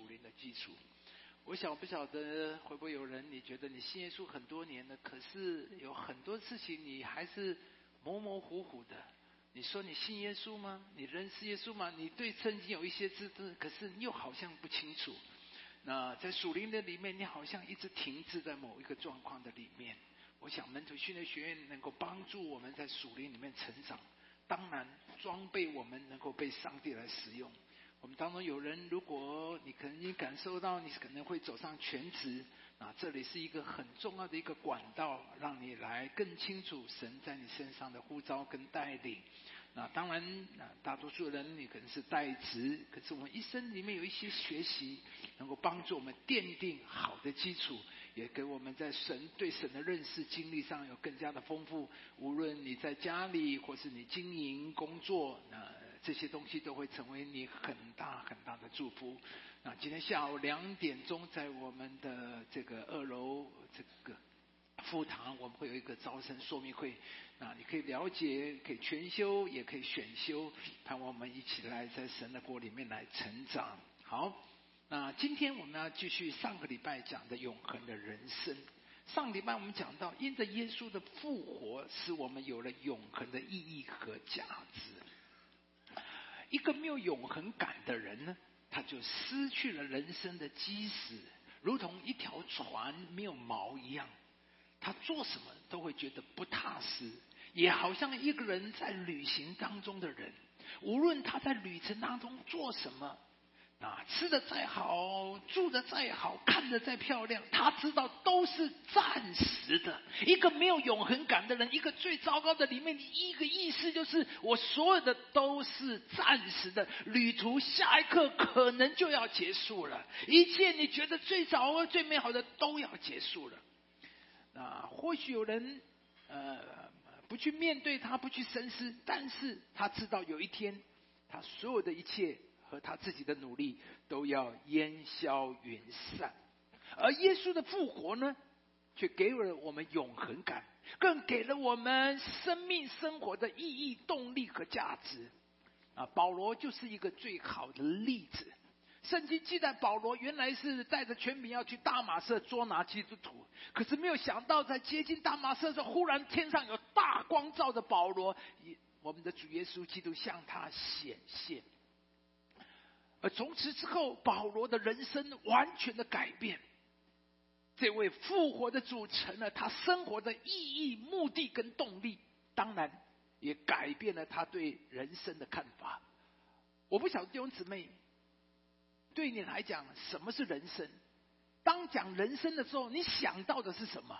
属灵的基础。我想不晓得会不会有人，你觉得你信耶稣很多年了，可是有很多事情你还是模模糊糊的。你说你信耶稣吗？你认识耶稣吗？你对圣经有一些知识，可是又好像不清楚。那在属灵的里面，你好像一直停滞在某一个状况的里面。我想门徒训练学院能够帮助我们在属灵里面成长，当然装备我们能够被上帝来使用。我们当中有人，如果你可能你感受到你可能会走上全职，啊，这里是一个很重要的一个管道，让你来更清楚神在你身上的呼召跟带领。那当然，那，大多数人你可能是代职，可是我们一生里面有一些学习，能够帮助我们奠定好的基础，也给我们在神对神的认识经历上有更加的丰富。无论你在家里或是你经营工作，那。这些东西都会成为你很大很大的祝福。那今天下午两点钟，在我们的这个二楼这个副堂，我们会有一个招生说明会。那你可以了解，可以全修，也可以选修，盼望我们一起来在神的国里面来成长。好，那今天我们要继续上个礼拜讲的永恒的人生。上礼拜我们讲到，因着耶稣的复活，使我们有了永恒的意义和价值。一个没有永恒感的人呢，他就失去了人生的基石，如同一条船没有锚一样，他做什么都会觉得不踏实，也好像一个人在旅行当中的人，无论他在旅程当中做什么。啊，吃的再好，住的再好，看的再漂亮，他知道都是暂时的。一个没有永恒感的人，一个最糟糕的里面，一个意思就是，我所有的都是暂时的。旅途下一刻可能就要结束了，一切你觉得最早、最美好的都要结束了。啊，或许有人呃不去面对他，不去深思，但是他知道有一天，他所有的一切。和他自己的努力都要烟消云散，而耶稣的复活呢，却给了我们永恒感，更给了我们生命生活的意义、动力和价值。啊，保罗就是一个最好的例子。圣经记载，保罗原来是带着全民要去大马色捉拿基督徒，可是没有想到，在接近大马色的时，忽然天上有大光照着保罗，我们的主耶稣基督向他显现。而从此之后，保罗的人生完全的改变。这位复活的主成了他生活的意义、目的跟动力，当然也改变了他对人生的看法。我不晓得弟兄姊妹，对你来讲，什么是人生？当讲人生的时候，你想到的是什么？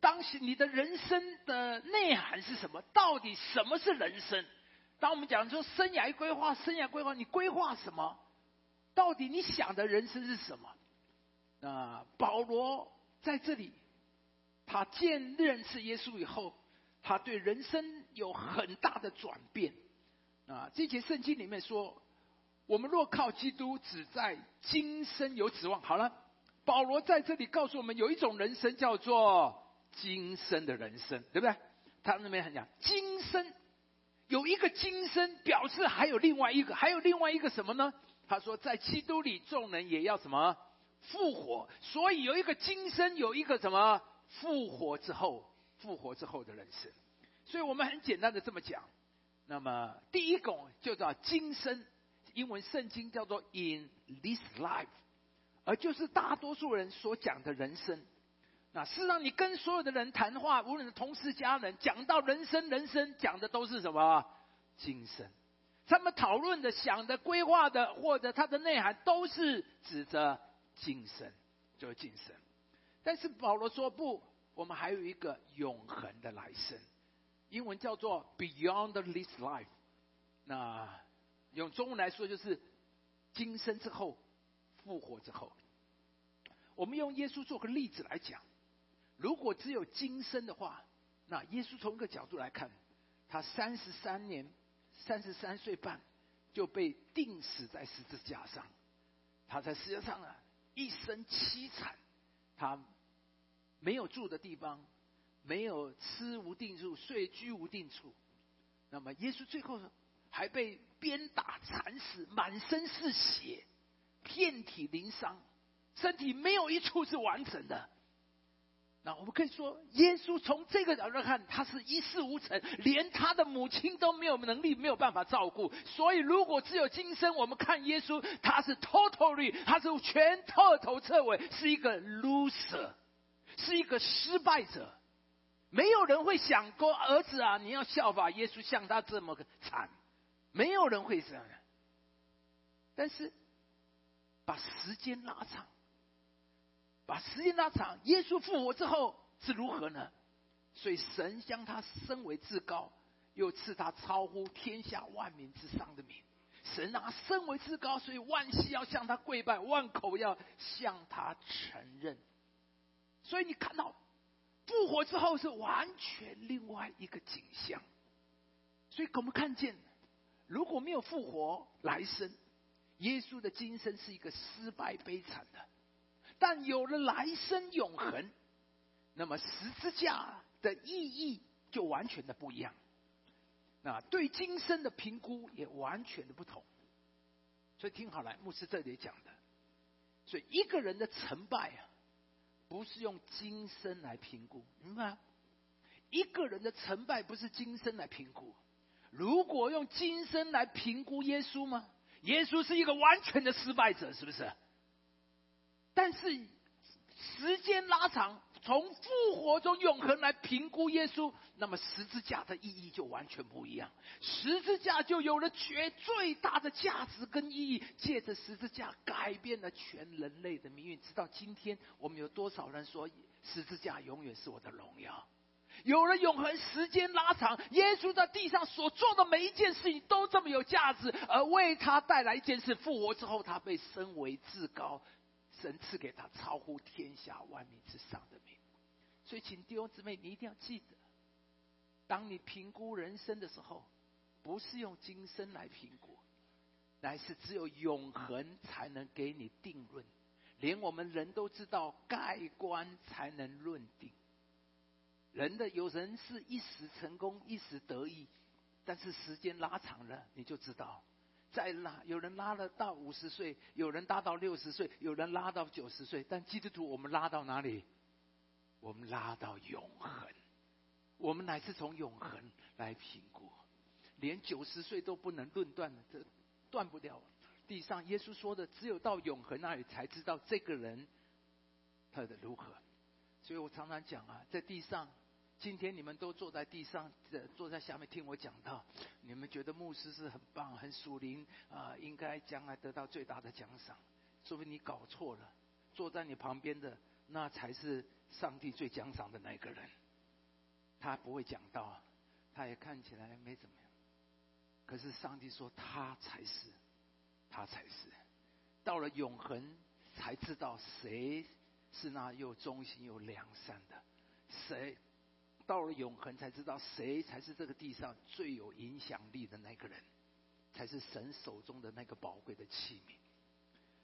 当时你的人生的内涵是什么？到底什么是人生？当我们讲说生涯规划，生涯规划，你规划什么？到底你想的人生是什么？那保罗在这里，他见认识耶稣以后，他对人生有很大的转变。啊，这节圣经里面说，我们若靠基督，只在今生有指望。好了，保罗在这里告诉我们，有一种人生叫做今生的人生，对不对？他那边很讲今生。有一个今生，表示还有另外一个，还有另外一个什么呢？他说，在基督里，众人也要什么复活。所以有一个今生，有一个什么复活之后，复活之后的人生。所以我们很简单的这么讲。那么第一种就叫今生，英文圣经叫做 in this life，而就是大多数人所讲的人生。那事实上，你跟所有的人谈话，无论是同事、家人，讲到人生，人生讲的都是什么？精神。他们讨论的、想的、规划的，或者它的内涵，都是指着精神，就是精神。但是保罗说不，我们还有一个永恒的来生，英文叫做 Beyond this life。那用中文来说，就是今生之后，复活之后。我们用耶稣做个例子来讲。如果只有今生的话，那耶稣从一个角度来看，他三十三年、三十三岁半就被钉死在十字架上，他在世界上啊一生凄惨，他没有住的地方，没有吃无定处，睡居无定处。那么耶稣最后还被鞭打、惨死，满身是血，遍体鳞伤，身体没有一处是完整的。那我们可以说，耶稣从这个角度看，他是一事无成，连他的母亲都没有能力，没有办法照顾。所以，如果只有今生，我们看耶稣，他是 totally，他是全彻头彻尾是一个 loser，是一个失败者。没有人会想过，儿子啊，你要效法耶稣，像他这么个惨，没有人会这样。但是，把时间拉长。把时间拉长，耶稣复活之后是如何呢？所以神将他升为至高，又赐他超乎天下万民之上的名。神啊，升为至高，所以万膝要向他跪拜，万口要向他承认。所以你看到复活之后是完全另外一个景象。所以我们看见，如果没有复活来生，耶稣的今生是一个失败悲惨的。但有了来生永恒，那么十字架的意义就完全的不一样。那对今生的评估也完全的不同。所以听好了，牧师这里讲的，所以一个人的成败啊，不是用今生来评估，明白？一个人的成败不是今生来评估。如果用今生来评估耶稣吗？耶稣是一个完全的失败者，是不是？但是时间拉长，从复活中永恒来评估耶稣，那么十字架的意义就完全不一样。十字架就有了绝最大的价值跟意义，借着十字架改变了全人类的命运。直到今天，我们有多少人说十字架永远是我的荣耀？有了永恒，时间拉长，耶稣在地上所做的每一件事情都这么有价值，而为他带来一件事：复活之后，他被升为至高。神赐给他超乎天下万民之上的名，所以请弟兄姊妹，你一定要记得，当你评估人生的时候，不是用今生来评估，乃是只有永恒才能给你定论。连我们人都知道，盖棺才能论定。人的有人是一时成功，一时得意，但是时间拉长了，你就知道。再拉，有人拉了到五十岁，有人拉到六十岁，有人拉到九十岁。但基督徒，我们拉到哪里？我们拉到永恒。我们乃是从永恒来评估，连九十岁都不能论断的，这断不掉。地上耶稣说的，只有到永恒那里才知道这个人他的如何。所以我常常讲啊，在地上。今天你们都坐在地上，坐在下面听我讲到，你们觉得牧师是很棒、很属灵啊，应该将来得到最大的奖赏。说明你搞错了，坐在你旁边的那才是上帝最奖赏的那个人。他不会讲到，他也看起来没怎么样，可是上帝说他才是，他才是。到了永恒，才知道谁是那又忠心又良善的，谁。到了永恒，才知道谁才是这个地上最有影响力的那个人，才是神手中的那个宝贵的器皿。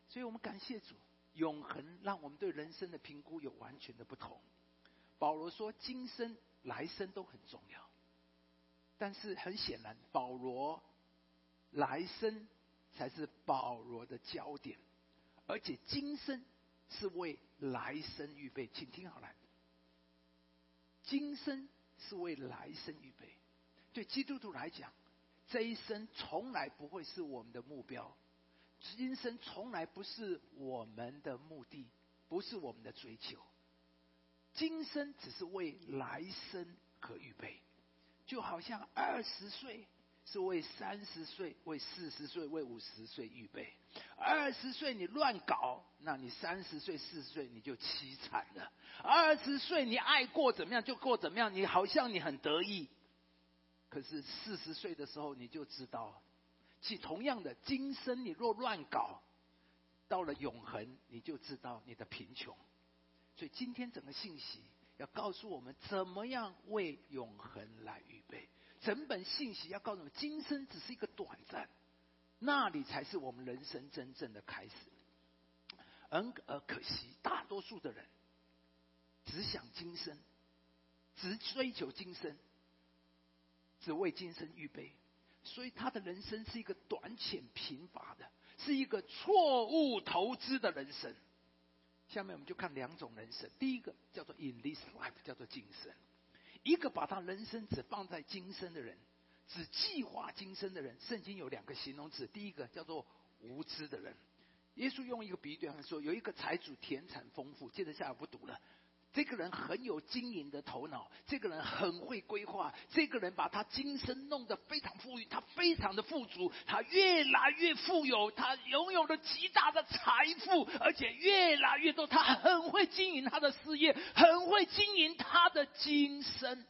所以我们感谢主，永恒让我们对人生的评估有完全的不同。保罗说，今生来生都很重要，但是很显然，保罗来生才是保罗的焦点，而且今生是为来生预备。请听好了。今生是为来生预备，对基督徒来讲，这一生从来不会是我们的目标，今生从来不是我们的目的，不是我们的追求。今生只是为来生可预备，就好像二十岁。是为三十岁、为四十岁、为五十岁预备。二十岁你乱搞，那你三十岁、四十岁你就凄惨了。二十岁你爱过怎么样就过怎么样，你好像你很得意。可是四十岁的时候你就知道，其同样的，今生你若乱搞，到了永恒你就知道你的贫穷。所以今天整个信息要告诉我们，怎么样为永恒来预备。整本信息要告诉我们，今生只是一个短暂，那里才是我们人生真正的开始。而而可惜，大多数的人只想今生，只追求今生，只为今生预备，所以他的人生是一个短浅贫乏的，是一个错误投资的人生。下面我们就看两种人生，第一个叫做 in this life，叫做今生；一个把他人生只放在今生的人，只计划今生的人，圣经有两个形容词，第一个叫做无知的人。耶稣用一个比喻对他说：有一个财主田产丰富，接着下来不读了。这个人很有经营的头脑，这个人很会规划，这个人把他今生弄得非常富裕，他非常的富足，他越来越富有，他拥有了极大的财富，而且越来越多，他很会经营他的事业，很会经营他的今生，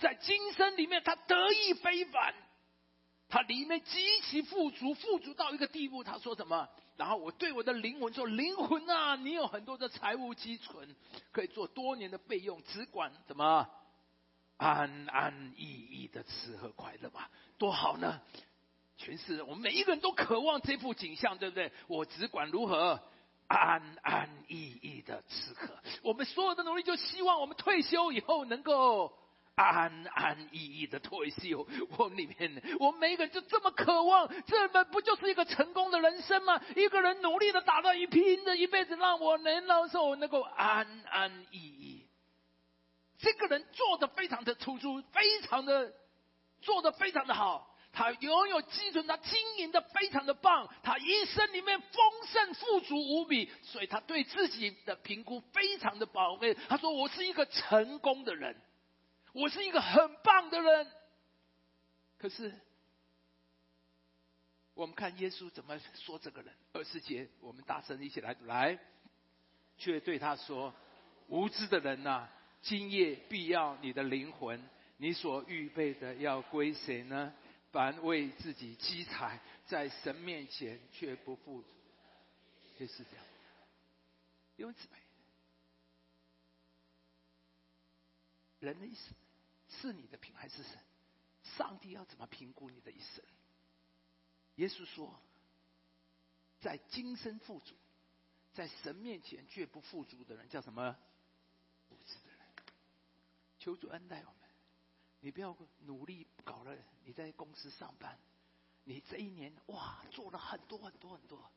在今生里面他得意非凡，他里面极其富足，富足到一个地步，他说什么？然后我对我的灵魂说：“灵魂啊，你有很多的财务积存，可以做多年的备用，只管怎么安安逸逸的吃喝快乐吧，多好呢！全是我们每一个人都渴望这幅景象，对不对？我只管如何安安逸逸的吃喝，我们所有的努力就希望我们退休以后能够。”安安逸逸的退休，我里面，我们每一个人就这么渴望，这么不就是一个成功的人生吗？一个人努力的打造一拼的一辈子，让我能让我能够安安逸逸。这个人做的非常的突出，非常的做的非常的好，他拥有基准，他经营的非常的棒，他一生里面丰盛富足无比，所以他对自己的评估非常的宝贵。他说：“我是一个成功的人。”我是一个很棒的人，可是我们看耶稣怎么说这个人。二十节，我们大声一起来读，来，却对他说：“无知的人呐，今夜必要你的灵魂，你所预备的要归谁呢？凡为自己积财，在神面前却不付，就是这样。因此。人的一生是你的品还是神？上帝要怎么评估你的一生？耶稣说，在今生富足，在神面前却不富足的人叫什么？无知的人。求主恩待我们。你不要努力搞了，你在公司上班，你这一年哇做了很多很多很多。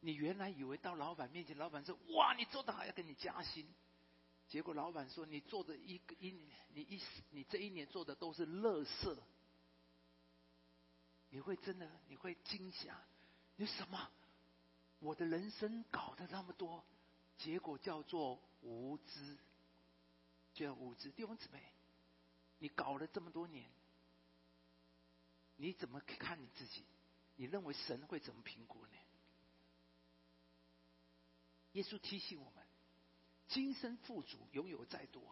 你原来以为到老板面前，老板说哇你做的好，要给你加薪。结果老板说：“你做的一个一，你一你这一年做的都是乐色，你会真的你会惊吓，你什么？我的人生搞得那么多，结果叫做无知，叫无知。弟兄姊妹，你搞了这么多年，你怎么看你自己？你认为神会怎么评估呢？耶稣提醒我们。”今生富足，拥有再多，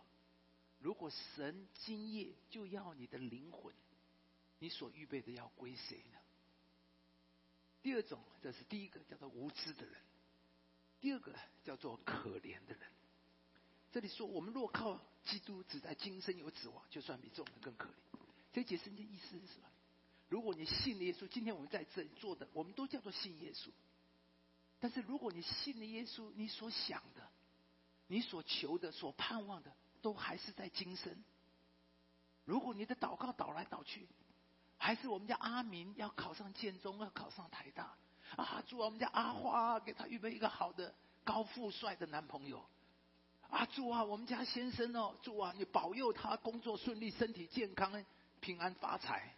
如果神今夜就要你的灵魂，你所预备的要归谁呢？第二种，这是第一个叫做无知的人；第二个叫做可怜的人。这里说，我们若靠基督，只在今生有指望，就算比众人更可怜。这节圣经意思是什么？如果你信耶稣，今天我们在这里做的，我们都叫做信耶稣。但是如果你信了耶稣，你所想的。你所求的、所盼望的，都还是在今生。如果你的祷告倒来倒去，还是我们家阿明要考上建中，要考上台大啊！祝我们家阿花给他预备一个好的、高富帅的男朋友啊！祝啊，我们家先生哦，祝啊，你保佑他工作顺利、身体健康、平安发财。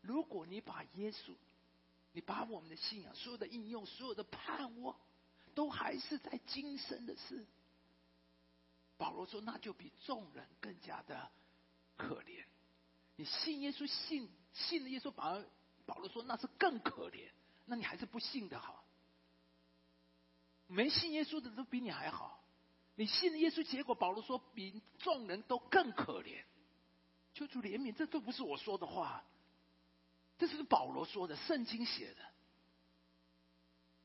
如果你把耶稣，你把我们的信仰、所有的应用、所有的盼望。都还是在今生的事。保罗说：“那就比众人更加的可怜。你信耶稣，信信了耶稣，反而保罗说那是更可怜。那你还是不信的好。没信耶稣的都比你还好。你信了耶稣，结果保罗说比众人都更可怜。求主怜悯，这都不是我说的话，这是保罗说的，圣经写的。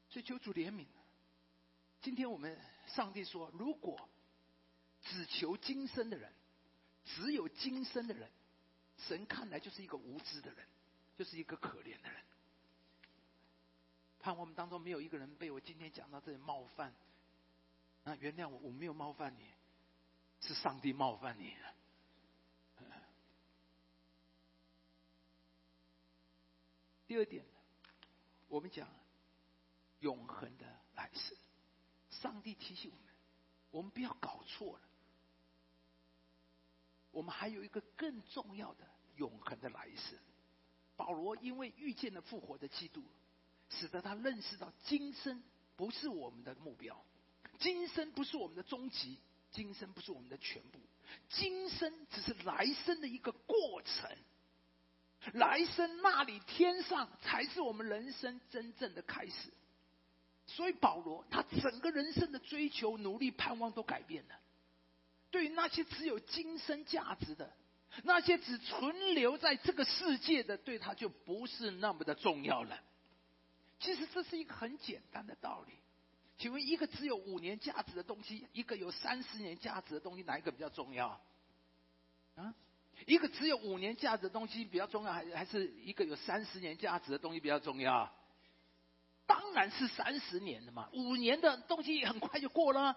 所以求主怜悯。”今天我们上帝说，如果只求今生的人，只有今生的人，神看来就是一个无知的人，就是一个可怜的人。盼我们当中没有一个人被我今天讲到这里冒犯，那原谅我，我没有冒犯你，是上帝冒犯你了。第二点，我们讲永恒的来世，上帝提醒我们，我们不要搞错了。我们还有一个更重要的永恒的来世。保罗因为遇见了复活的基督，使得他认识到今生不是我们的目标，今生不是我们的终极，今生不是我们的全部，今生只是来生的一个过程。来生那里天上才是我们人生真正的开始。所以保罗他整个人生的追求、努力、盼望都改变了。对于那些只有今生价值的。那些只存留在这个世界的，对他就不是那么的重要了。其实这是一个很简单的道理。请问，一个只有五年价值的东西，一个有三十年价值的东西，哪一个比较重要？啊，一个只有五年价值的东西比较重要，还还是一个有三十年价值的东西比较重要？当然是三十年的嘛，五年的东西很快就过了。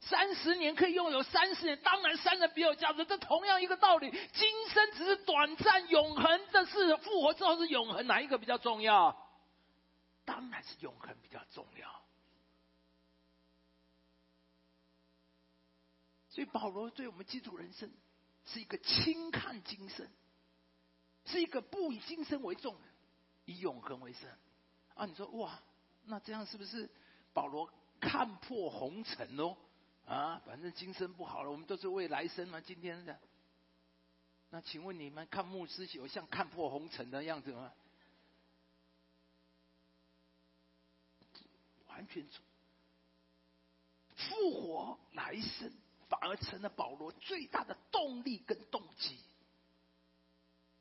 三十年可以拥有三十年，当然三人比有价值。这同样一个道理，今生只是短暂，永恒的是复活之后是永恒，哪一个比较重要？当然是永恒比较重要。所以保罗对我们基督人生是一个轻看今生，是一个不以今生为重，以永恒为生。啊，你说哇，那这样是不是保罗看破红尘哦？啊，反正今生不好了，我们都是为来生嘛。今天的，那请问你们看牧师有像看破红尘的样子吗？完全错。复活来生反而成了保罗最大的动力跟动机。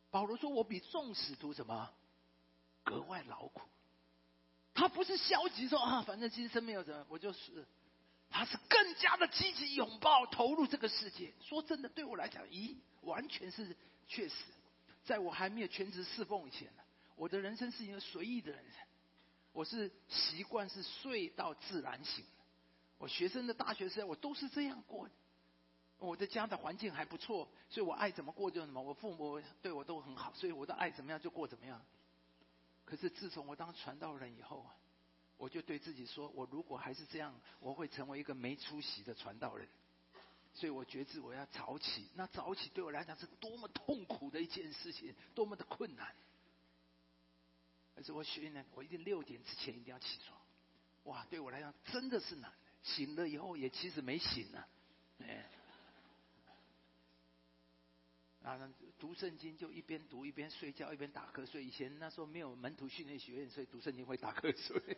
保罗说：“我比众使徒什么格外劳苦。”他不是消极说啊，反正今生没有什么，我就是。他是更加的积极拥抱投入这个世界。说真的，对我来讲，咦，完全是确实。在我还没有全职侍奉以前，我的人生是一个随意的人生。我是习惯是睡到自然醒。我学生的大学生，我都是这样过的。我的家的环境还不错，所以我爱怎么过就怎么。我父母对我都很好，所以我的爱怎么样就过怎么样。可是自从我当传道人以后啊。我就对自己说：我如果还是这样，我会成为一个没出息的传道人。所以我觉知我要早起。那早起对我来讲是多么痛苦的一件事情，多么的困难。可是我训练，我一定六点之前一定要起床。哇，对我来讲真的是难。醒了以后也其实没醒呢，哎。啊，读圣经就一边读一边睡觉，一边打瞌睡。以前那时候没有门徒训练学院，所以读圣经会打瞌睡。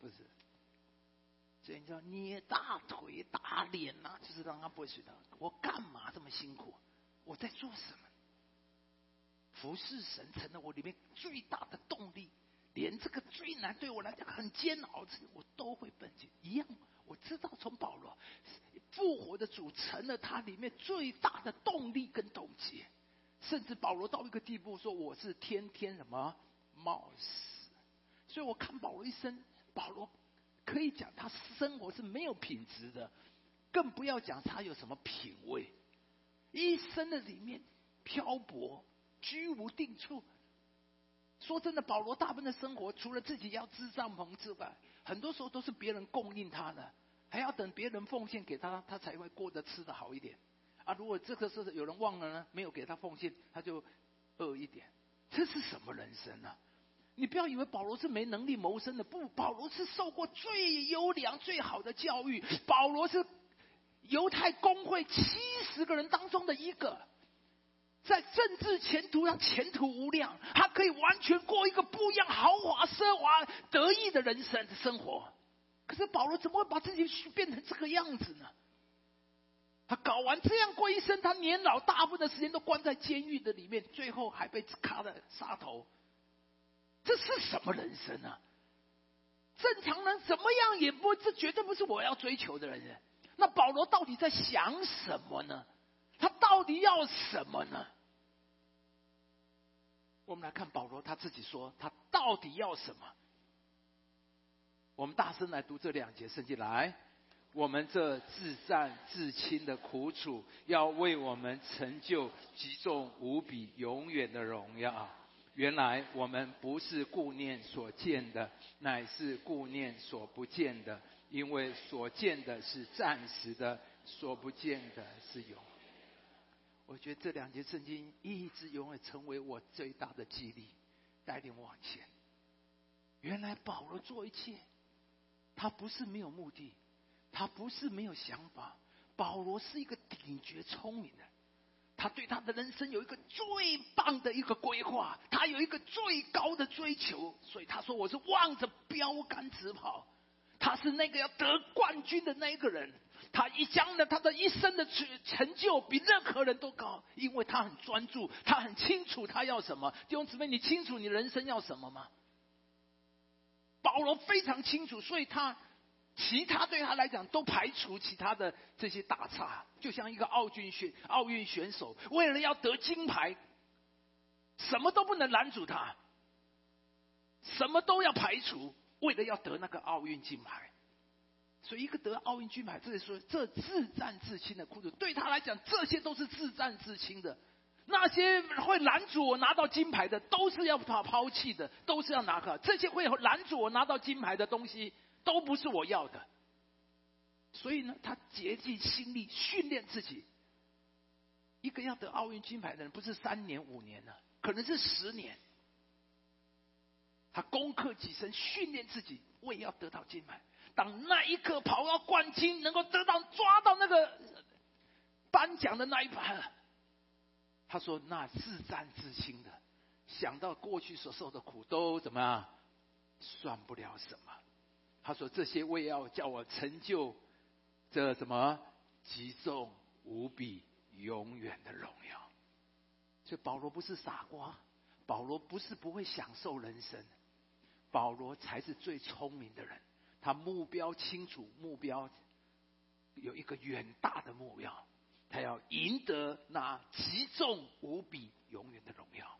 不是，所以你知道捏大腿、打脸呐，就是让他不会睡着。我干嘛这么辛苦？我在做什么？服侍神成了我里面最大的动力。连这个最难对我来讲很煎熬的事，我都会奔去一样。我知道从保罗。复活的主成了他里面最大的动力跟动机，甚至保罗到一个地步说：“我是天天什么冒死。”所以我看保罗一生，保罗可以讲他生活是没有品质的，更不要讲他有什么品味。一生的里面漂泊，居无定处。说真的，保罗大部分的生活，除了自己要支帐篷之外，很多时候都是别人供应他的。还要等别人奉献给他，他才会过得吃的好一点。啊，如果这个是有人忘了呢，没有给他奉献，他就饿一点。这是什么人生呢？你不要以为保罗是没能力谋生的，不，保罗是受过最优良、最好的教育。保罗是犹太公会七十个人当中的一个，在政治前途上前途无量，他可以完全过一个不一样、豪华、奢华、得意的人生的生活。可是保罗怎么会把自己变成这个样子呢？他搞完这样过一生，他年老大部分的时间都关在监狱的里面，最后还被卡了杀头。这是什么人生啊？正常人怎么样也不，这绝对不是我要追求的人。那保罗到底在想什么呢？他到底要什么呢？我们来看保罗他自己说，他到底要什么？我们大声来读这两节圣经来，我们这自战自亲的苦楚，要为我们成就极重无比、永远的荣耀。原来我们不是顾念所见的，乃是顾念所不见的，因为所见的是暂时的，所不见的是永。我觉得这两节圣经一直永远成为我最大的激励，带领往前。原来保罗做一切，他不是没有目的，他不是没有想法。保罗是一个顶绝聪明的，他对他的人生有一个最棒的一个规划，他有一个最高的追求，所以他说：“我是望着标杆直跑。”他是那个要得冠军的那一个人。他一将呢，他的一生的成成就比任何人都高，因为他很专注，他很清楚他要什么。弟兄姊妹，你清楚你人生要什么吗？保罗非常清楚，所以他其他对他来讲都排除其他的这些打岔，就像一个奥运选奥运选手，为了要得金牌，什么都不能拦阻他，什么都要排除，为了要得那个奥运金牌。所以，一个得奥运金牌，这里说这自战自清的苦主，对他来讲，这些都是自战自清的。那些会拦阻我拿到金牌的，都是要他抛弃的，都是要拿个。这些会拦阻我拿到金牌的东西，都不是我要的。所以呢，他竭尽心力训练自己。一个要得奥运金牌的人，不是三年五年呢，可能是十年。他攻克己身，训练自己，为要得到金牌。当那一刻跑到冠军，能够得到抓到那个颁奖的那一盘，他说：“那自战自清的，想到过去所受的苦，都怎么样，算不了什么。”他说：“这些为要叫我成就这什么极重无比永远的荣耀。”所以保罗不是傻瓜，保罗不是不会享受人生，保罗才是最聪明的人。他目标清楚，目标有一个远大的目标，他要赢得那极重无比、永远的荣耀。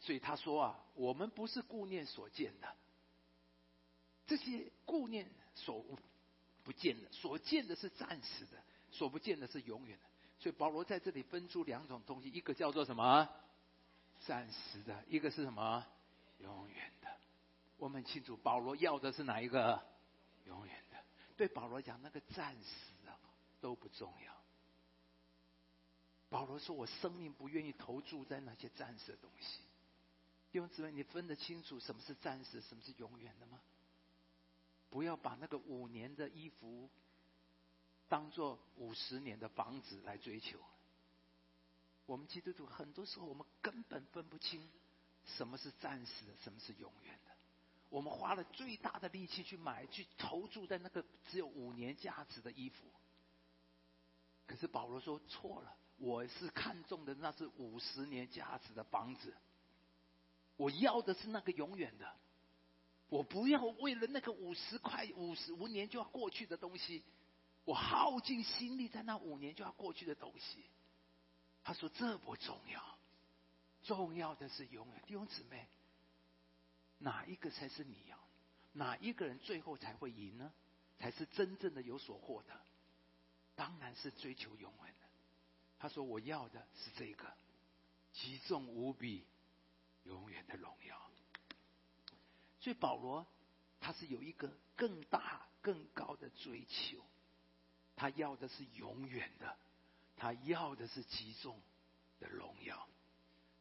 所以他说啊，我们不是顾念所见的，这些顾念所不见的，所见的是暂时的，所不见的是永远的。所以保罗在这里分出两种东西，一个叫做什么？暂时的，一个是什么？永远的。我们清楚，保罗要的是哪一个？永远的，对保罗讲，那个暂时啊都不重要。保罗说：“我生命不愿意投注在那些暂时的东西。”弟兄姊妹，你分得清楚什么是暂时，什么是永远的吗？不要把那个五年的衣服当做五十年的房子来追求。我们基督徒很多时候，我们根本分不清什么是暂时的，什么是永远的。我们花了最大的力气去买，去投注在那个只有五年价值的衣服。可是保罗说错了，我是看中的那是五十年价值的房子。我要的是那个永远的，我不要为了那个五十块、五十五年就要过去的东西，我耗尽心力在那五年就要过去的东西。他说这不重要，重要的是永远。弟兄姊妹。哪一个才是你要？哪一个人最后才会赢呢？才是真正的有所获得？当然是追求永远。他说：“我要的是这个，极重无比、永远的荣耀。”所以保罗他是有一个更大、更高的追求，他要的是永远的，他要的是极重的荣耀。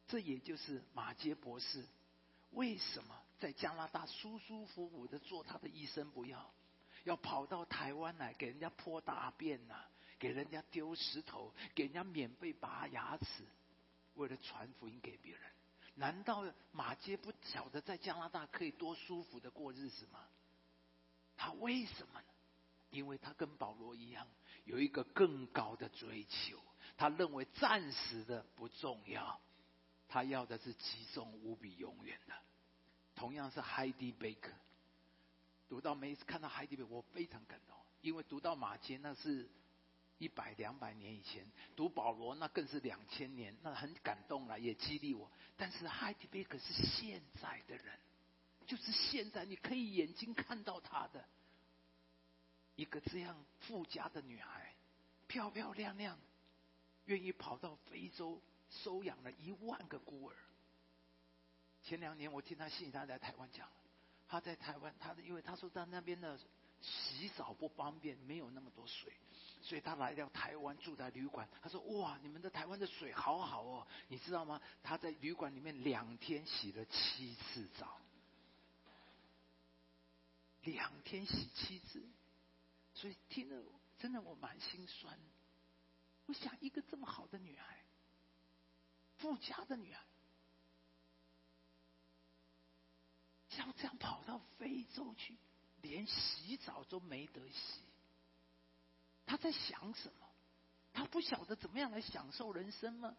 这也就是马杰博士为什么？在加拿大舒舒服服的做他的医生，不要，要跑到台湾来给人家泼大便呐，给人家丢石头，给人家免费拔牙齿，为了传福音给别人。难道马街不晓得在加拿大可以多舒服的过日子吗？他为什么呢？因为他跟保罗一样，有一个更高的追求。他认为暂时的不重要，他要的是集中无比永远的。同样是海迪贝克，读到每次看到海迪贝克，我非常感动，因为读到马杰那是一百两百年以前，读保罗那更是两千年，那很感动了，也激励我。但是海迪贝克是现在的人，就是现在你可以眼睛看到他的一个这样富家的女孩，漂漂亮亮，愿意跑到非洲收养了一万个孤儿。前两年我听他信，他在台湾讲，他在台湾，他的因为他说在那边的洗澡不方便，没有那么多水，所以他来到台湾住在旅馆。他说：“哇，你们的台湾的水好好哦，你知道吗？他在旅馆里面两天洗了七次澡，两天洗七次，所以听了真的我蛮心酸。我想一个这么好的女孩。”富家的女孩，要这样跑到非洲去，连洗澡都没得洗。他在想什么？他不晓得怎么样来享受人生吗？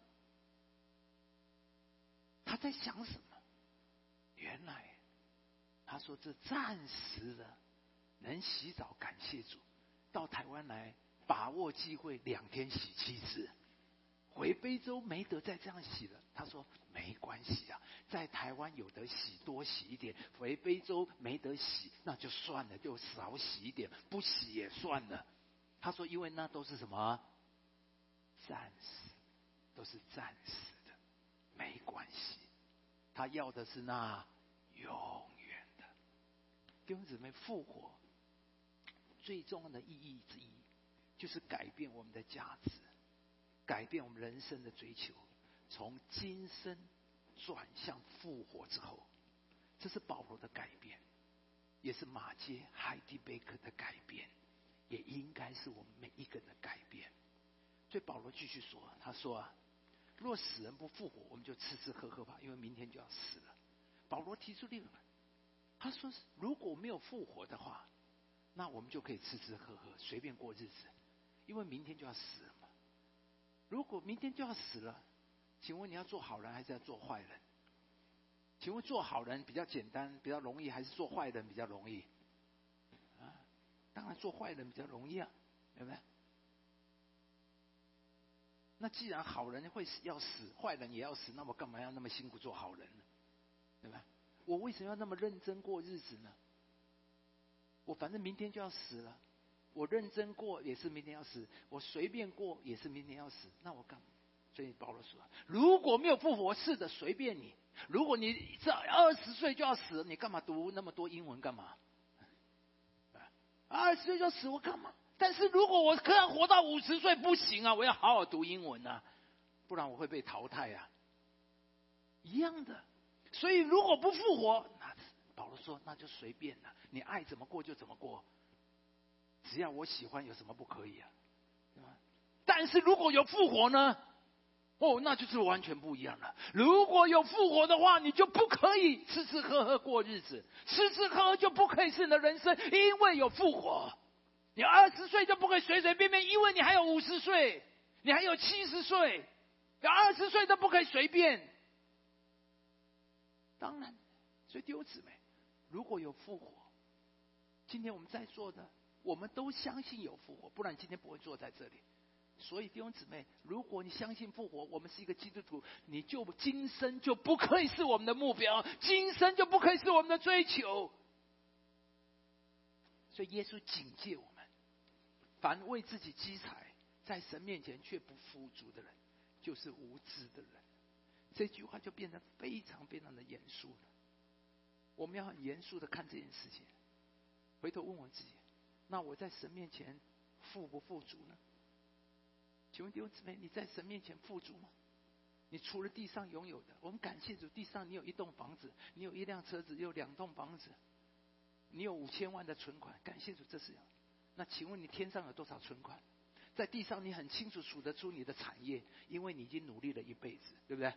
他在想什么？原来他说这暂时的能洗澡，感谢主。到台湾来，把握机会，两天洗七次。回非洲没得再这样洗了，他说没关系啊，在台湾有得洗多洗一点，回非洲没得洗那就算了，就少洗一点，不洗也算了。他说因为那都是什么暂时，都是暂时的，没关系。他要的是那永远的。弟兄姊妹，复活最重要的意义之一，就是改变我们的价值。改变我们人生的追求，从今生转向复活之后，这是保罗的改变，也是马街海蒂贝克的改变，也应该是我们每一个人的改变。所以保罗继续说：“他说啊，若死人不复活，我们就吃吃喝喝吧，因为明天就要死了。”保罗提出另一个，他说：“如果没有复活的话，那我们就可以吃吃喝喝，随便过日子，因为明天就要死了。”如果明天就要死了，请问你要做好人还是要做坏人？请问做好人比较简单、比较容易，还是做坏人比较容易？啊，当然做坏人比较容易啊，对不对？那既然好人会死要死，坏人也要死，那我干嘛要那么辛苦做好人呢？对吧？我为什么要那么认真过日子呢？我反正明天就要死了。我认真过也是明天要死，我随便过也是明天要死，那我干？所以保罗说：如果没有复活，是的，随便你。如果你这二十岁就要死，你干嘛读那么多英文干嘛？二十岁就死我干嘛？但是如果我可能活到五十岁不行啊，我要好好读英文啊，不然我会被淘汰啊。一样的，所以如果不复活，那保罗说那就随便了，你爱怎么过就怎么过。只要我喜欢，有什么不可以啊？但是如果有复活呢？哦，那就是完全不一样了。如果有复活的话，你就不可以吃吃喝喝过日子，吃吃喝喝就不可以是你的人生，因为有复活。你二十岁就不可以随随便便，因为你还有五十岁，你还有七十岁，你二十岁都不可以随便。当然，所以丢姊妹，如果有复活，今天我们在座的。我们都相信有复活，不然今天不会坐在这里。所以弟兄姊妹，如果你相信复活，我们是一个基督徒，你就今生就不可以是我们的目标，今生就不可以是我们的追求。所以耶稣警戒我们：凡为自己积财，在神面前却不富足的人，就是无知的人。这句话就变得非常非常的严肃了。我们要很严肃的看这件事情，回头问问自己。那我在神面前富不富足呢？请问弟兄姊妹，你在神面前富足吗？你除了地上拥有的，我们感谢主，地上你有一栋房子，你有一辆车子，有两栋房子，你有五千万的存款，感谢主，这是。那请问你天上有多少存款？在地上你很清楚数得出你的产业，因为你已经努力了一辈子，对不对？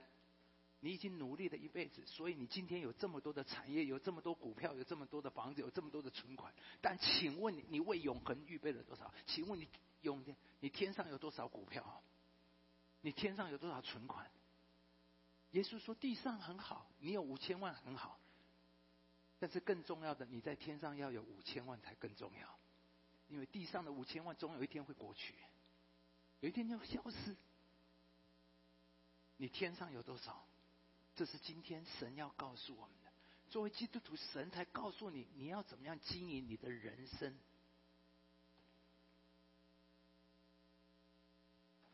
你已经努力了一辈子，所以你今天有这么多的产业，有这么多股票，有这么多的房子，有这么多的存款。但请问你，你为永恒预备了多少？请问你永你天上有多少股票？你天上有多少存款？耶稣说地上很好，你有五千万很好，但是更重要的，你在天上要有五千万才更重要，因为地上的五千万总有一天会过去，有一天就消失。你天上有多少？这是今天神要告诉我们的。作为基督徒，神才告诉你你要怎么样经营你的人生。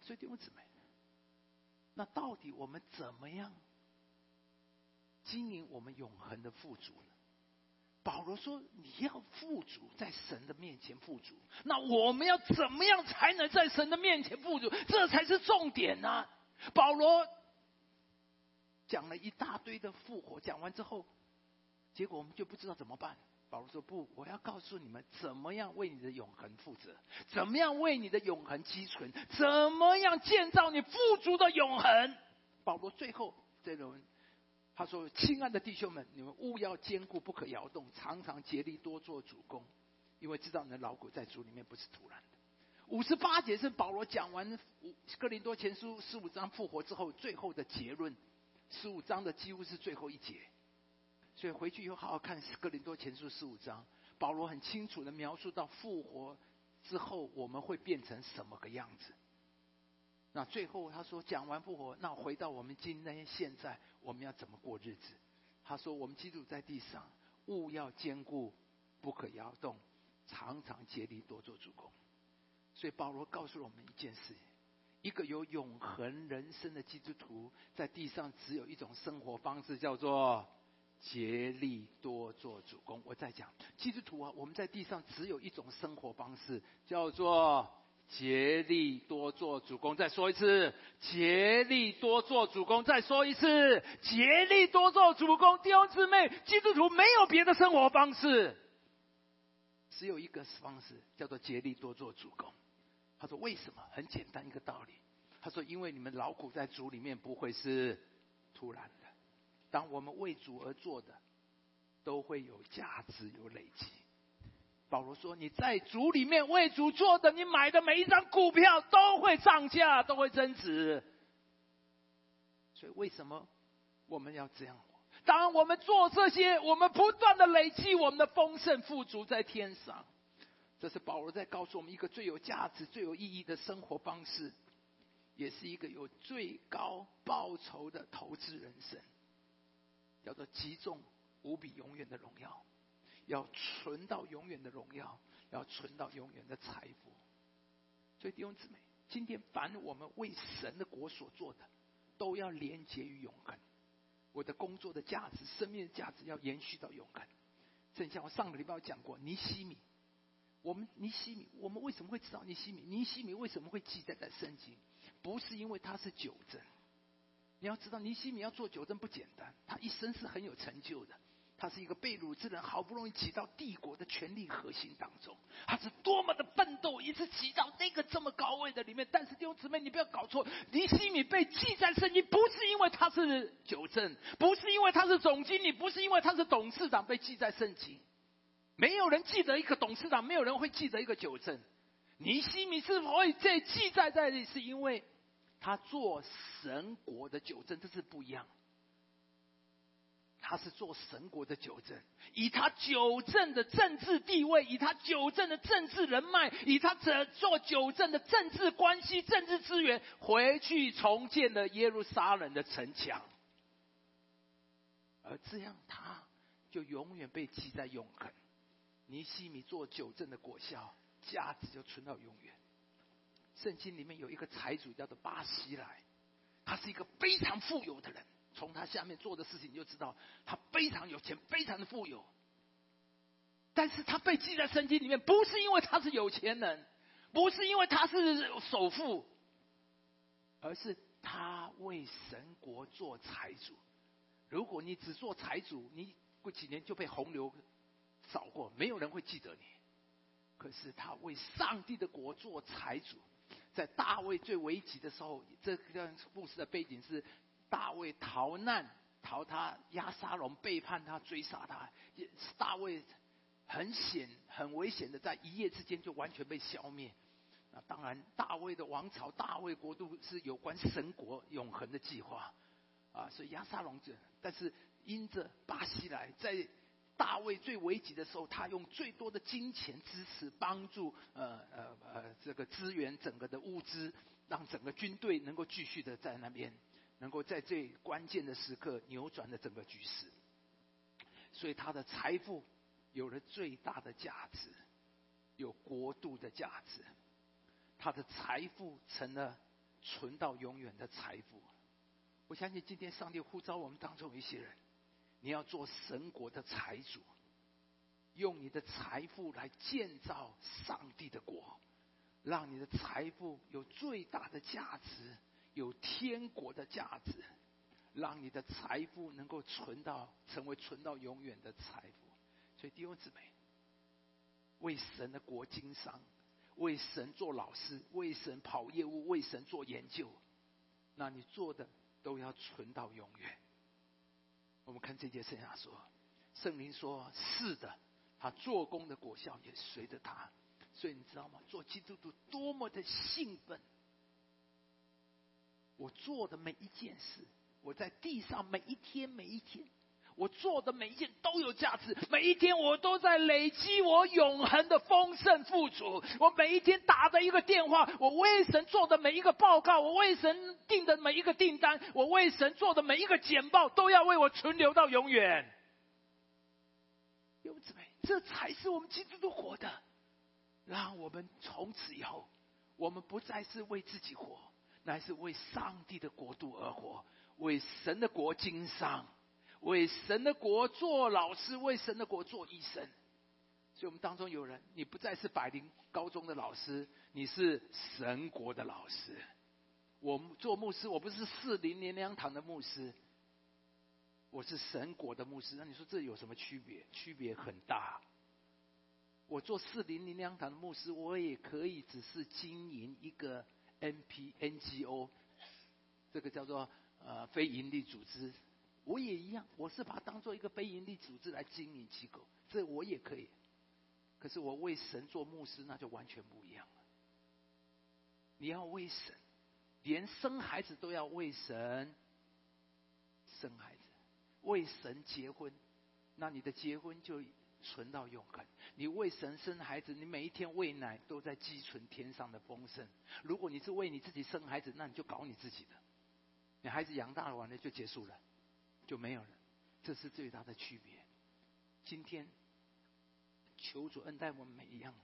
所以弟兄姊妹，那到底我们怎么样经营我们永恒的富足呢？保罗说：“你要富足，在神的面前富足。那我们要怎么样才能在神的面前富足？这才是重点呢。”保罗讲了一大堆的复活，讲完之后，结果我们就不知道怎么办。保罗说：“不，我要告诉你们，怎么样为你的永恒负责，怎么样为你的永恒积存，怎么样建造你富足的永恒。”保罗最后这种他说：“亲爱的弟兄们，你们务要坚固，不可摇动，常常竭力多做主公，因为知道你的劳苦在主里面不是突然的。”五十八节是保罗讲完五哥林多前书十五章复活之后最后的结论，十五章的几乎是最后一节，所以回去以后好好看哥林多前书十五章，保罗很清楚的描述到复活之后我们会变成什么个样子。那最后他说讲完复活，那回到我们今天现在。我们要怎么过日子？他说：“我们基督在地上，务要坚固，不可摇动，常常竭力多做主公。”所以保罗告诉了我们一件事：一个有永恒人生的基督徒，在地上只有一种生活方式，叫做竭力多做主公。我在讲基督徒啊，我们在地上只有一种生活方式，叫做。竭力多做主公，再说一次；竭力多做主公，再说一次；竭力多做主公。弟兄姊妹，基督徒没有别的生活方式，只有一个方式，叫做竭力多做主公。他说：“为什么？很简单一个道理。他说：因为你们劳苦在主里面不会是突然的，当我们为主而做的，都会有价值、有累积。”保罗说：“你在主里面为主做的，你买的每一张股票都会涨价，都会增值。所以，为什么我们要这样？当我们做这些，我们不断的累积我们的丰盛富足在天上。这是保罗在告诉我们一个最有价值、最有意义的生活方式，也是一个有最高报酬的投资人生，叫做集中无比永远的荣耀。”要存到永远的荣耀，要存到永远的财富。所以弟兄姊妹，今天凡我们为神的国所做的，都要连接于永恒。我的工作的价值、生命的价值要延续到永恒。正像我上个礼拜讲过，尼西米，我们尼西米，我们为什么会知道尼西米？尼西米为什么会记载在圣经？不是因为他是九正。你要知道，尼西米要做九正不简单，他一生是很有成就的。他是一个被掳之人，好不容易挤到帝国的权力核心当中，他是多么的奋斗，一直挤到那个这么高位的里面。但是弟兄姊妹，你不要搞错，尼西米被记在圣经，不是因为他是九正，不是因为他是总经理，不是因为他是董事长被记在圣经。没有人记得一个董事长，没有人会记得一个九正。尼西米是否会在记载在这里，是因为他做神国的九正，这是不一样。他是做神国的九正，以他九正的政治地位，以他九正的政治人脉，以他这做九正的政治关系、政治资源，回去重建了耶路撒冷的城墙，而这样他就永远被记在永恒。尼西米做九正的果效，价值就存到永远。圣经里面有一个财主叫做巴西来，他是一个非常富有的人。从他下面做的事情，就知道他非常有钱，非常的富有。但是他被记在圣经里面，不是因为他是有钱人，不是因为他是首富，而是他为神国做财主。如果你只做财主，你过几年就被洪流扫过，没有人会记得你。可是他为上帝的国做财主，在大卫最危急的时候，这个故事的背景是。大卫逃难，逃他亚沙龙背叛他，追杀他。大卫很险、很危险的，在一夜之间就完全被消灭。那当然，大卫的王朝、大卫国度是有关神国永恒的计划啊。所以亚沙龙这，但是因着巴西来，在大卫最危急的时候，他用最多的金钱支持、帮助，呃呃呃，这个支援整个的物资，让整个军队能够继续的在那边。能够在最关键的时刻扭转了整个局势，所以他的财富有了最大的价值，有国度的价值，他的财富成了存到永远的财富。我相信今天上帝呼召我们当中有一些人，你要做神国的财主，用你的财富来建造上帝的国，让你的财富有最大的价值，有天国的价值，让你的财富能够存到成为存到永远的财富。所以弟兄姊妹，为神的国经商，为神做老师，为神跑业务，为神做研究，那你做的都要存到永远。我们看这节圣经说，圣灵说：“是的，他做工的果效也随着他。”所以你知道吗？做基督徒多么的兴奋！我做的每一件事，我在地上每一天每一天。我做的每一件都有价值，每一天我都在累积我永恒的丰盛富足。我每一天打的一个电话，我为神做的每一个报告，我为神订的每一个订单，我为神做的每一个简报，都要为我存留到永远。弟兄姊妹，这才是我们基督徒活的。让我们从此以后，我们不再是为自己活，乃是为上帝的国度而活，为神的国经商。为神的国做老师，为神的国做医生。所以，我们当中有人，你不再是百灵高中的老师，你是神国的老师。我做牧师，我不是四零年粮堂的牧师，我是神国的牧师。那你说这有什么区别？区别很大。我做四零零粮堂的牧师，我也可以只是经营一个 N P N G O，这个叫做呃非营利组织。我也一样，我是把它当做一个非营利组织来经营机构，这我也可以。可是我为神做牧师，那就完全不一样了。你要为神，连生孩子都要为神生孩子，为神结婚，那你的结婚就存到永恒。你为神生孩子，你每一天喂奶都在积存天上的丰盛。如果你是为你自己生孩子，那你就搞你自己的，你孩子养大了完了就结束了。就没有了，这是最大的区别。今天，求主恩待我们每一样。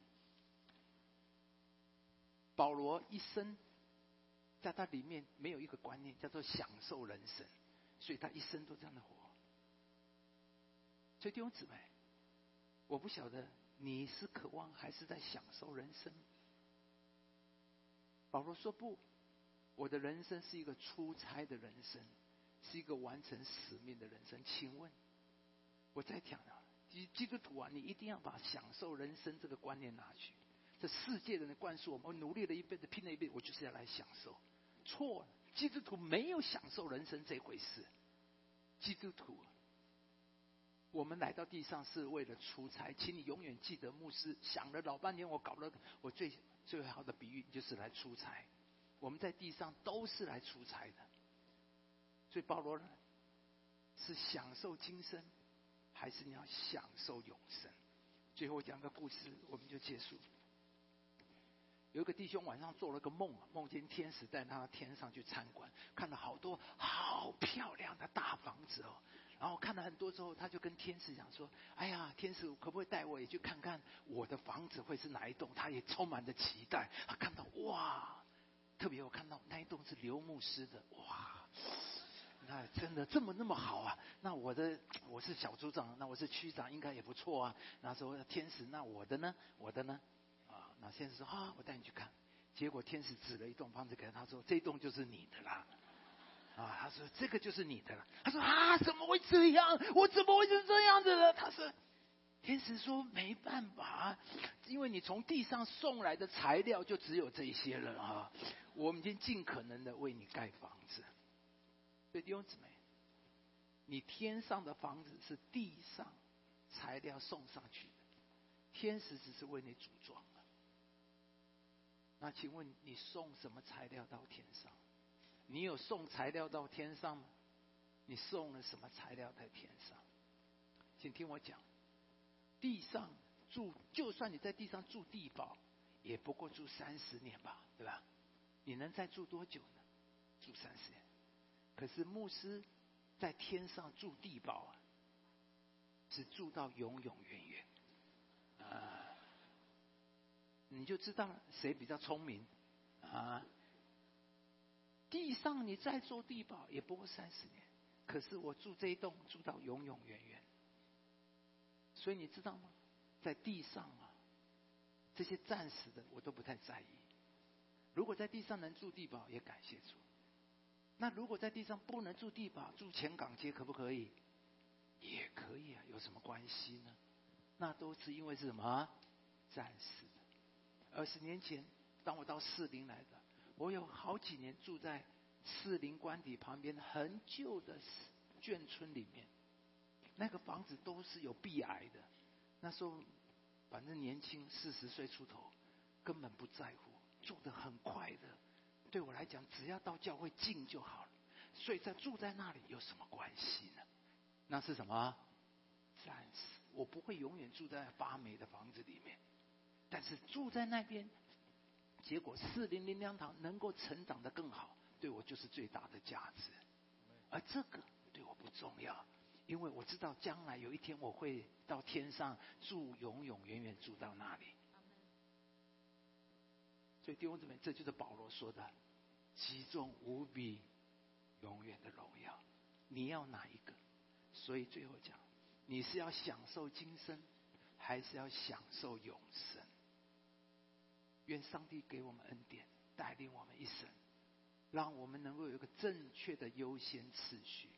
保罗一生，在他里面没有一个观念叫做享受人生，所以他一生都这样的活。所以弟兄姊妹，我不晓得你是渴望还是在享受人生。保罗说不，我的人生是一个出差的人生。是一个完成使命的人生。请问，我再讲啊，基基督徒啊，你一定要把享受人生这个观念拿去。这世界人的灌输我们，我努力了一辈子，拼了一辈子，我就是要来享受。错了，基督徒没有享受人生这回事。基督徒，我们来到地上是为了出差，请你永远记得，牧师想了老半天，我搞了我最最好的比喻就是来出差。我们在地上都是来出差的。所以保罗呢，是享受今生，还是你要享受永生？最后讲个故事，我们就结束。有一个弟兄晚上做了个梦，梦见天使带他天上去参观，看了好多好漂亮的大房子哦。然后看了很多之后，他就跟天使讲说：“哎呀，天使可不可以带我也去看看我的房子会是哪一栋？”他也充满着期待。他看到哇，特别我看到那一栋是刘牧师的哇。那真的这么那么好啊？那我的我是小组长，那我是区长，应该也不错啊。那时候天使，那我的呢？我的呢？啊，那天使说啊，我带你去看。结果天使指了一栋房子给他，他说这栋就是你的啦。啊，他说这个就是你的了。他说啊，怎么会这样？我怎么会是这样子的？他说，天使说没办法，因为你从地上送来的材料就只有这些了啊。我们已经尽可能的为你盖房子。弟兄姊妹，你天上的房子是地上材料送上去的，天使只是为你组装的。那请问你送什么材料到天上？你有送材料到天上吗？你送了什么材料在天上？请听我讲，地上住，就算你在地上住地堡，也不过住三十年吧，对吧？你能再住多久呢？住三十年。可是牧师在天上住地堡啊，只住到永永远远啊，你就知道谁比较聪明啊。地上你再做地堡也不过三十年，可是我住这一栋住到永永远远。所以你知道吗？在地上啊，这些暂时的我都不太在意。如果在地上能住地堡，也感谢主。那如果在地上不能住地堡，住前港街可不可以？也可以啊，有什么关系呢？那都是因为是什么？暂时的。二十年前，当我到士林来的，我有好几年住在士林官邸旁边很旧的眷村里面。那个房子都是有壁癌的，那时候反正年轻，四十岁出头，根本不在乎，住的很快的。对我来讲，只要到教会近就好了。所以在住在那里有什么关系呢？那是什么？暂时，我不会永远住在发霉的房子里面。但是住在那边，结果四零零两堂能够成长的更好，对我就是最大的价值。而这个对我不重要。因为我知道将来有一天我会到天上住，永永远远住到那里。所以弟兄姊妹，这就是保罗说的“极重无比、永远的荣耀”。你要哪一个？所以最后讲，你是要享受今生，还是要享受永生？愿上帝给我们恩典，带领我们一生，让我们能够有一个正确的优先次序。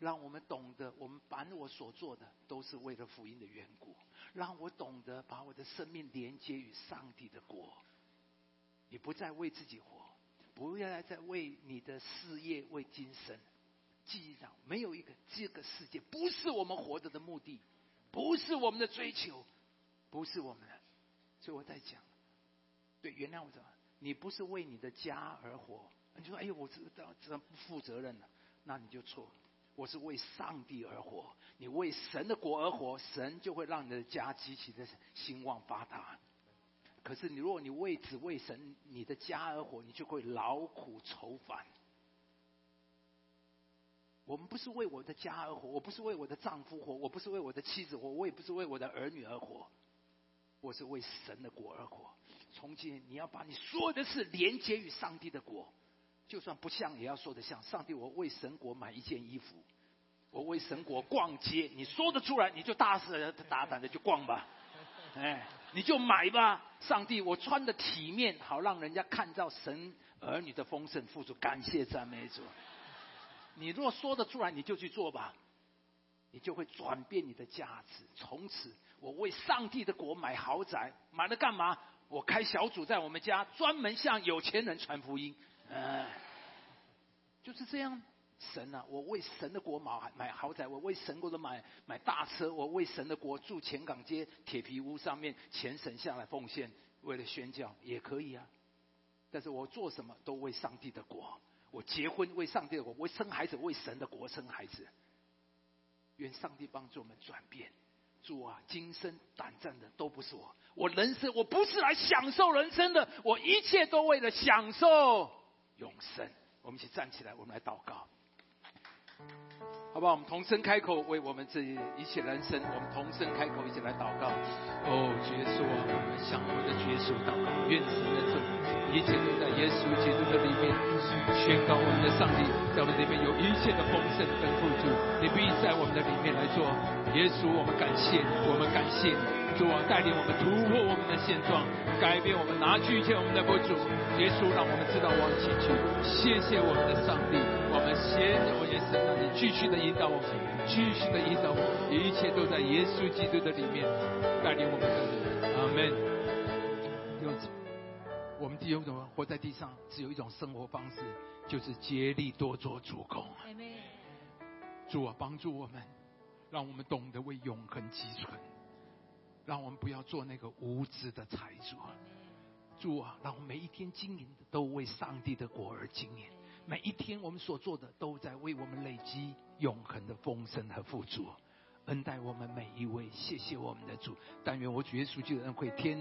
让我们懂得，我们把我所做的都是为了福音的缘故。让我懂得把我的生命连接于上帝的国。你不再为自己活，不要再为你的事业、为今生。记上没有一个这个世界不是我们活着的目的，不是我们的追求，不是我们的。所以我在讲，对，原谅我么？你不是为你的家而活。你说：“哎呦，我这这这不负责任了。”那你就错了。我是为上帝而活，你为神的国而活，神就会让你的家极其的兴旺发达。可是你如果你为只为神你的家而活，你就会劳苦愁烦。我们不是为我的家而活，我不是为我的丈夫活，我不是为我的妻子活，我也不是为我的儿女而活，我是为神的国而活。从今你要把你所有的事连接于上帝的国。就算不像，也要说得像。上帝，我为神国买一件衣服，我为神国逛街。你说得出来，你就大肆大胆的去逛吧，哎，你就买吧。上帝，我穿的体面，好让人家看到神儿女的丰盛，付出感谢赞美主。你若说得出来，你就去做吧，你就会转变你的价值。从此，我为上帝的国买豪宅，买了干嘛？我开小组在我们家，专门向有钱人传福音。嗯，就是这样。神啊，我为神的国买买豪宅，我为神国的买买大车，我为神的国住前港街铁皮屋上面，钱省下来奉献，为了宣教也可以啊。但是我做什么都为上帝的国。我结婚为上帝的国，我生孩子为神的国生孩子。愿上帝帮助我们转变。主啊，今生短暂的都不是我，我人生我不是来享受人生的，我一切都为了享受。永生，我们一起站起来，我们来祷告，好不好？我们同声开口，为我们这一切人生，我们同声开口，一起来祷告。哦，耶稣啊，我们向我们的耶稣祷告，愿神的，一切都在耶稣基督的里面宣告，我们的上帝在我们里面有一切的丰盛跟富足，你必在我们的里面来做。耶稣，我们感谢你，我们感谢你。主啊，带领我们突破我们的现状，改变我们，拿去一切我们的不足。耶稣，让我们知道往前去。谢谢我们的上帝，我们先我继续的引导我们，继续的引导我们，一切都在耶稣基督的里面带领我们的。阿门。弟兄姊我们弟兄怎么活在地上？只有一种生活方式，就是竭力多做主公。主啊，帮助我们，让我们懂得为永恒积存。让我们不要做那个无知的财主，主啊，让我们每一天经营的都为上帝的果而经营，每一天我们所做的都在为我们累积永恒的丰盛和富足，恩待我们每一位，谢谢我们的主。但愿我主耶稣基督的恩惠、天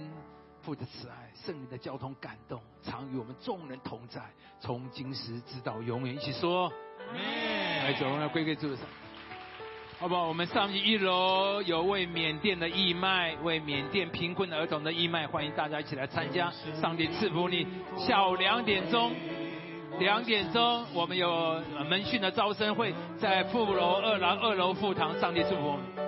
父的慈爱、圣灵的交通感动，常与我们众人同在，从今时直到永远。一起说，来，主，我们要归给主上。好不好？我们上去一楼有为缅甸的义卖，为缅甸贫困儿童的义卖，欢迎大家一起来参加。上帝赐福你。下午两点钟，两点钟我们有门训的招生会，在富楼二廊二楼副堂，上帝祝福。